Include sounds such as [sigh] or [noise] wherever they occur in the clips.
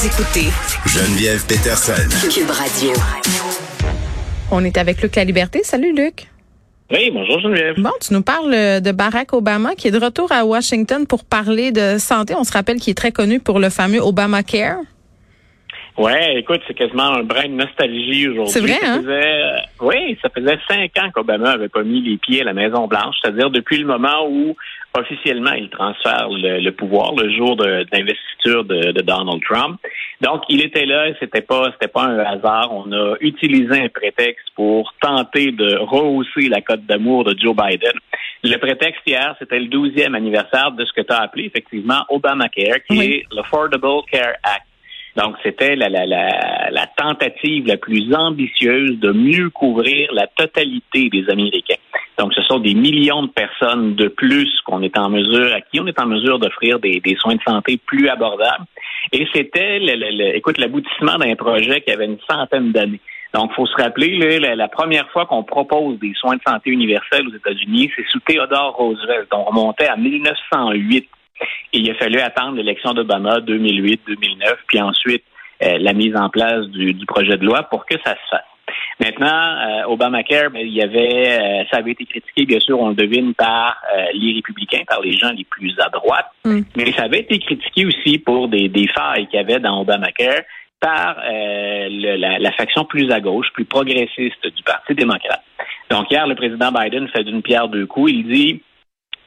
Vous écoutez Geneviève Peterson. Cube Radio. On est avec Luc La Liberté. Salut Luc. Oui, bonjour Geneviève. Bon, tu nous parles euh, de Barack Obama qui est de retour à Washington pour parler de santé. On se rappelle qu'il est très connu pour le fameux Obamacare. Ouais, écoute, c'est quasiment un brin de nostalgie aujourd'hui. C'est vrai, Ça hein? faisait, euh, oui, ça faisait cinq ans qu'Obama avait pas mis les pieds à la Maison Blanche, c'est-à-dire depuis le moment où officiellement il transfère le, le pouvoir, le jour de, d'investiture de, de Donald Trump. Donc, il était là, et c'était pas, c'était pas un hasard. On a utilisé un prétexte pour tenter de rehausser la cote d'amour de Joe Biden. Le prétexte hier, c'était le 12e anniversaire de ce que tu as appelé effectivement Obamacare, qui Oui. est l'Affordable Care Act. Donc, c'était la, tentative la plus ambitieuse de mieux couvrir la totalité des Américains. Donc, ce sont des millions de personnes de plus qu'on est en mesure, à qui on est en mesure d'offrir des, soins de santé plus abordables. Et c'était, écoute, l'aboutissement d'un projet qui avait une centaine d'années. Donc, faut se rappeler, la première fois qu'on propose des soins de santé universels aux États-Unis, c'est sous Theodore Roosevelt. On remontait à 1908. Et il a fallu attendre l'élection d'Obama 2008, 2009, puis ensuite euh, la mise en place du, du projet de loi pour que ça se fasse. Maintenant, euh, Obamacare, ben, il y avait, euh, ça avait été critiqué, bien sûr, on le devine, par les républicains, par les gens les plus à droite, Mm. mais ça avait été critiqué aussi pour des, des failles qu'il y avait dans Obamacare par le- la, la faction plus à gauche, plus progressiste du Parti démocrate. Donc hier, le président Biden fait d'une pierre deux coups. Il dit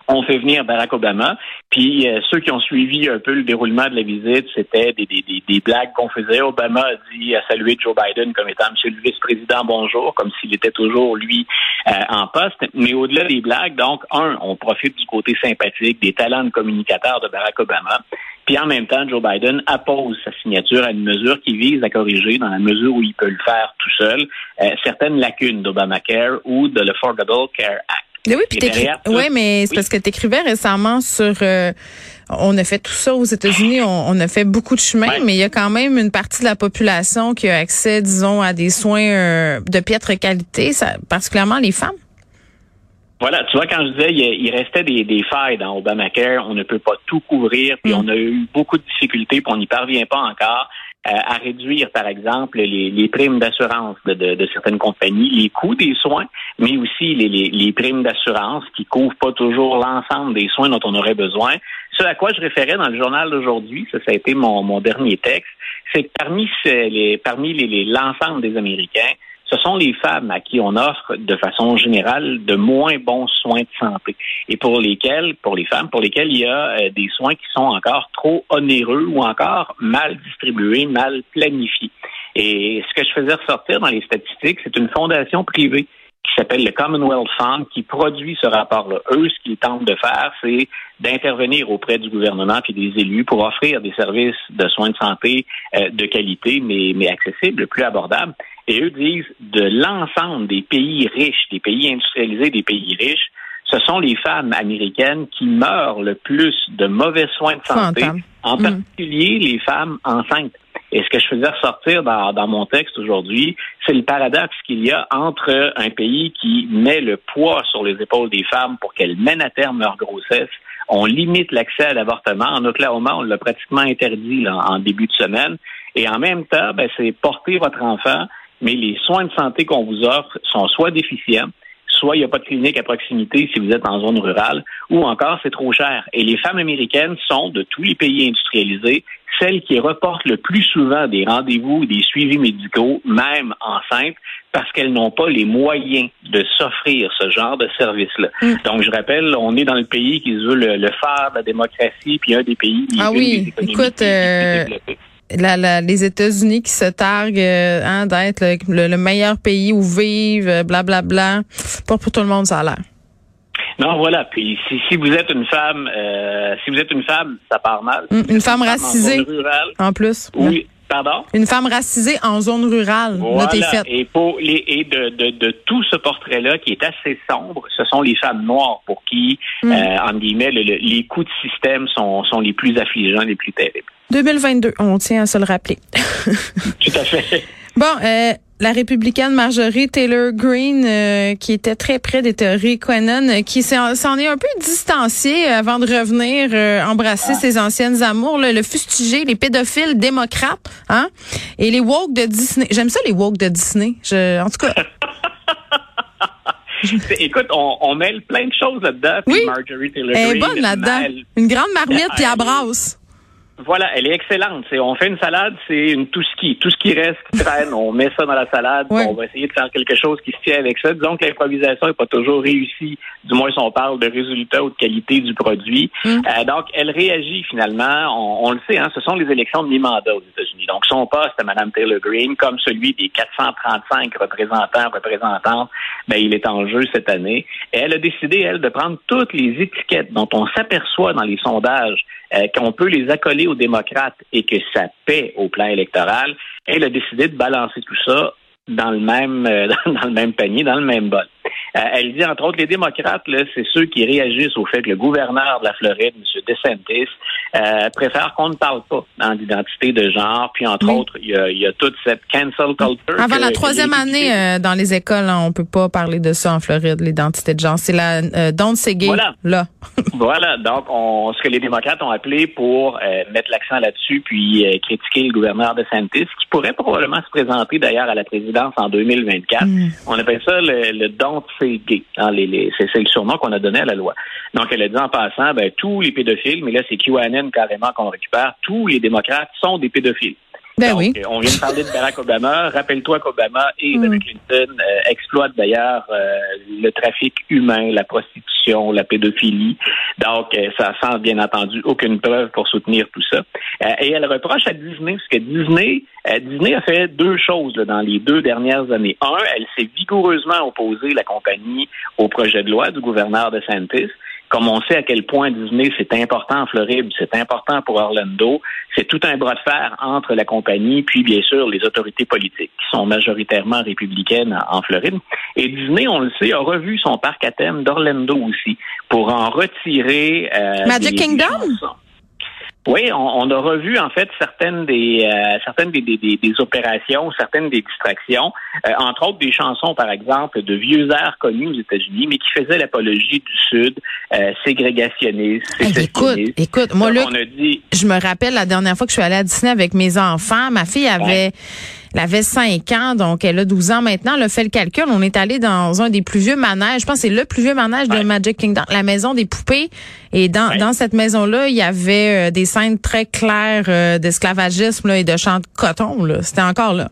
on fait venir Barack Obama. Puis euh, ceux qui ont suivi un peu le déroulement de la visite, c'était des, des, des, des blagues qu'on faisait. Obama a dit à saluer Joe Biden comme étant Monsieur le vice-président, bonjour, comme s'il était toujours lui euh, en poste. Mais au-delà des blagues, donc un, on profite du côté sympathique, des talents de communicateur de Barack Obama. Puis en même temps, Joe Biden appose sa signature à une mesure qui vise à corriger, dans la mesure où il peut le faire tout seul, euh, certaines lacunes d'Obamacare ou de l'Affordable Care Act. Mais oui, puis derrière ça- mais c'est Oui. parce que tu écrivais récemment sur euh, on a fait tout ça aux États-Unis, on, on a fait beaucoup de chemin, Ouais. mais il y a quand même une partie de la population qui a accès, disons, à des soins euh, de piètre qualité, ça, particulièrement les femmes. Voilà, tu vois, quand je disais il, il restait des, des failles dans Obamacare, on ne peut pas tout couvrir, puis Mm. on a eu beaucoup de difficultés, puis on n'y parvient pas encore à réduire, par exemple, les, les primes d'assurance de, de- de certaines compagnies, les coûts des soins, mais aussi les, les- les primes d'assurance qui couvrent pas toujours l'ensemble des soins dont on aurait besoin. Ce à quoi je référais dans le journal d'aujourd'hui, ça, ça a été mon, mon dernier texte, c'est que parmi, les, parmi les- l'ensemble des Américains, ce sont les femmes à qui on offre de façon générale de moins bons soins de santé et pour lesquels, pour les femmes, pour lesquels il y a euh, des soins qui sont encore trop onéreux ou encore mal distribués, mal planifiés. Et ce que je faisais ressortir dans les statistiques, c'est une fondation privée qui s'appelle le Commonwealth Fund qui produit ce rapport-là. Eux, ce qu'ils tentent de faire, c'est d'intervenir auprès du gouvernement puis des élus pour offrir des services de soins de santé euh, de qualité, mais, mais accessibles, plus abordables. Et eux disent de l'ensemble des pays riches, des pays industrialisés, des pays riches, ce sont les femmes américaines qui meurent le plus de mauvais soins de santé, en Mm. particulier les femmes enceintes. Et ce que je faisais ressortir dans, dans mon texte aujourd'hui, c'est le paradoxe qu'il y a entre un pays qui met le poids sur les épaules des femmes pour qu'elles mènent à terme leur grossesse. On limite l'accès à l'avortement. En Oklahoma, on l'a pratiquement interdit là, en début de semaine. Et en même temps, ben, c'est porter votre enfant, mais les soins de santé qu'on vous offre sont soit déficients, soit il n'y a pas de clinique à proximité si vous êtes en zone rurale, ou encore c'est trop cher. Et les femmes américaines sont, de tous les pays industrialisés, celles qui reportent le plus souvent des rendez-vous, des suivis médicaux, même enceintes, parce qu'elles n'ont pas les moyens de s'offrir ce genre de service-là. Mm. Donc, je rappelle, on est dans le pays qui se veut le, le phare de la démocratie, puis un des pays Ah une oui, écoute, euh, développées. La, la- les États-Unis qui se targuent euh, hein, d'être le, le- le meilleur pays où vivre, euh, blablabla. Pas pour tout le monde, ça a l'air. Non, voilà. Puis si, si vous êtes une femme, euh, si vous êtes une femme, ça part mal. Mm, une femme en racisée. zone rurale, En plus. oui. Pardon? Une femme racisée en zone rurale. Voilà. Et, pour les, et de, de, de tout ce portrait-là qui est assez sombre, ce sont les femmes noires pour qui, Mm. euh, en guillemets, le- le- les coûts de système sont, sont les plus affligeants, les plus terribles. 2022, on tient à se le rappeler. Tout à fait. [laughs] Bon, euh, la républicaine Marjorie Taylor Greene, euh, qui était très près des théories Quenon, euh, qui s'en est un peu distanciée avant de revenir embrasser ah. ses anciennes amours, le fustiger, les pédophiles démocrates, hein, et les woke de Disney. J'aime ça les woke de Disney. Je, en tout cas. [laughs] Écoute, on, on, mêle plein de choses là-dedans. Oui. Marjorie Taylor Elle est bonne là-dedans. Une grande marmite puis brasse. Voilà, elle est excellente. C'est, on fait une salade, c'est une tout ski. Tout ce qui reste, qui traîne, on met ça dans la salade. On va essayer de faire quelque chose qui se tient avec ça. Disons que l'improvisation n'est pas toujours réussie, du moins si on parle de résultats ou de qualité du produit. Mm. Euh, donc, elle réagit finalement. On, le sait, hein, ce sont les élections de mi-mandat aux États-Unis. Donc, son poste à Mme Taylor Greene, comme celui des 435 représentants, représentantes, ben, il est en jeu cette année. Et elle a décidé, elle, de prendre toutes les étiquettes dont on s'aperçoit dans les sondages euh, qu'on peut les accoler aux démocrates et que ça paie au plan électoral, elle a décidé de balancer tout ça dans le même euh, [laughs] panier, dans le même bol. Euh, elle dit, entre autres, les démocrates, c'est ceux qui réagissent au fait que le gouverneur de la Floride, M. DeSantis, euh, préfère qu'on ne parle pas d'identité de genre. Puis, entre autres, il y, a, toute cette cancel culture. Avant la troisième année euh, dans les écoles, on peut pas parler de ça en Floride, l'identité de genre. C'est la euh, Don't Say Gay, voilà. là. [laughs] [laughs] voilà. Donc, on, ce que les démocrates ont appelé pour mettre l'accent là-dessus, puis critiquer le gouverneur DeSantis, qui pourrait probablement se présenter d'ailleurs à la présidence en 2024. Mm. On appelle ça le, le Don't c'est gay. Hein, c'est le surnom qu'on a donné à la loi. Donc, elle a dit en passant, ben, tous les pédophiles, mais là, c'est QAnon carrément qu'on récupère, tous les démocrates sont des pédophiles. Ben oui. On vient de parler de Barack Obama. Rappelle-toi qu'Obama et Hillary mm. Clinton euh, exploitent d'ailleurs euh, le trafic humain, la prostitution, la pédophilie. Donc, euh, ça sent bien entendu aucune preuve pour soutenir tout ça. et elle reproche à Disney, parce que Disney, Disney a fait deux choses dans les deux dernières années. Un, elle s'est vigoureusement opposée, la compagnie, au projet de loi du gouverneur de Santis comme on sait à quel point Disney, c'est important en Floride, c'est important pour Orlando, c'est tout un bras de fer entre la compagnie puis bien sûr les autorités politiques qui sont majoritairement républicaines en, Floride. Et Disney, on le sait, a revu son parc à thème d'Orlando aussi pour en retirer euh, Magic Kingdom? Oui, on, a revu en fait certaines des euh, certaines des, des, des, opérations, certaines des distractions, euh, entre autres des chansons par exemple de vieux airs connus aux États-Unis, mais qui faisaient l'apologie du Sud, euh, ségrégationniste. écoute, écoute, moi là, je me rappelle la dernière fois que je suis allée à Disney avec mes enfants, ma fille avait elle avait 5 ans, donc elle a 12 ans maintenant. Elle a fait le calcul. On est allé dans un des plus vieux manèges. Je pense que c'est le plus vieux manège de Magic Kingdom, la maison des poupées. Et dans, dans cette maison-là, il y avait euh, des scènes très claires euh, d'esclavagisme et de chants de coton. C'était encore là.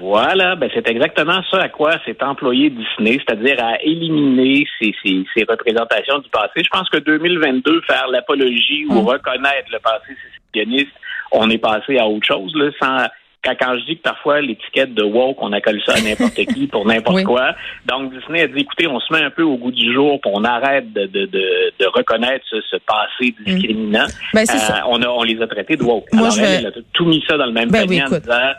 Voilà, ben c'est exactement ça à quoi s'est employé Disney, c'est-à-dire à éliminer ces, ces, ces, représentations du passé. Je pense que 2022, faire l'apologie ou mm. reconnaître le passé sécessionniste, on est passé à autre chose, là, sans quand, je dis que parfois l'étiquette de woke, on accole ça à n'importe [laughs] qui pour n'importe quoi. Donc Disney a dit écoutez, on se met un peu au goût du jour, pour on arrête de, de, de, reconnaître ce, passé mm. discriminant. Ben, euh, on, a, on les a traités de woke. Alors elle, a tout mis ça dans le même ben, panier en disant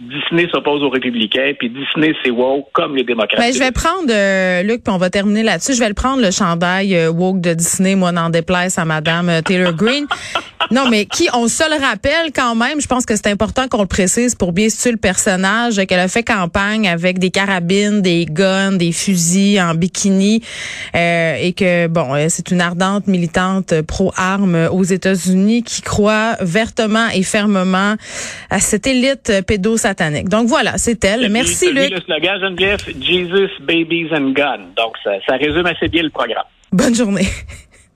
Disney s'oppose aux républicains, puis Disney, c'est woke comme les démocrates. Ben, je vais prendre, euh, Luc, puis on va terminer là-dessus. Je vais le prendre, le chandail euh, woke de Disney, moi, n'en déplaise à Madame euh, Taylor Green. [laughs] non, mais qui, on se le rappelle quand même, je pense que c'est important qu'on le précise pour bien situer le personnage, qu'elle a fait campagne avec des carabines, des guns, des fusils en bikini, euh, et que, bon, c'est une ardente militante pro-armes aux États-Unis qui croit vertement et fermement à cette élite pédosexuelle donc voilà, c'est elle. Merci Luc. le slogan Geneviève, Jesus, Babies and Guns. Donc ça, ça résume assez bien le programme. Bonne journée.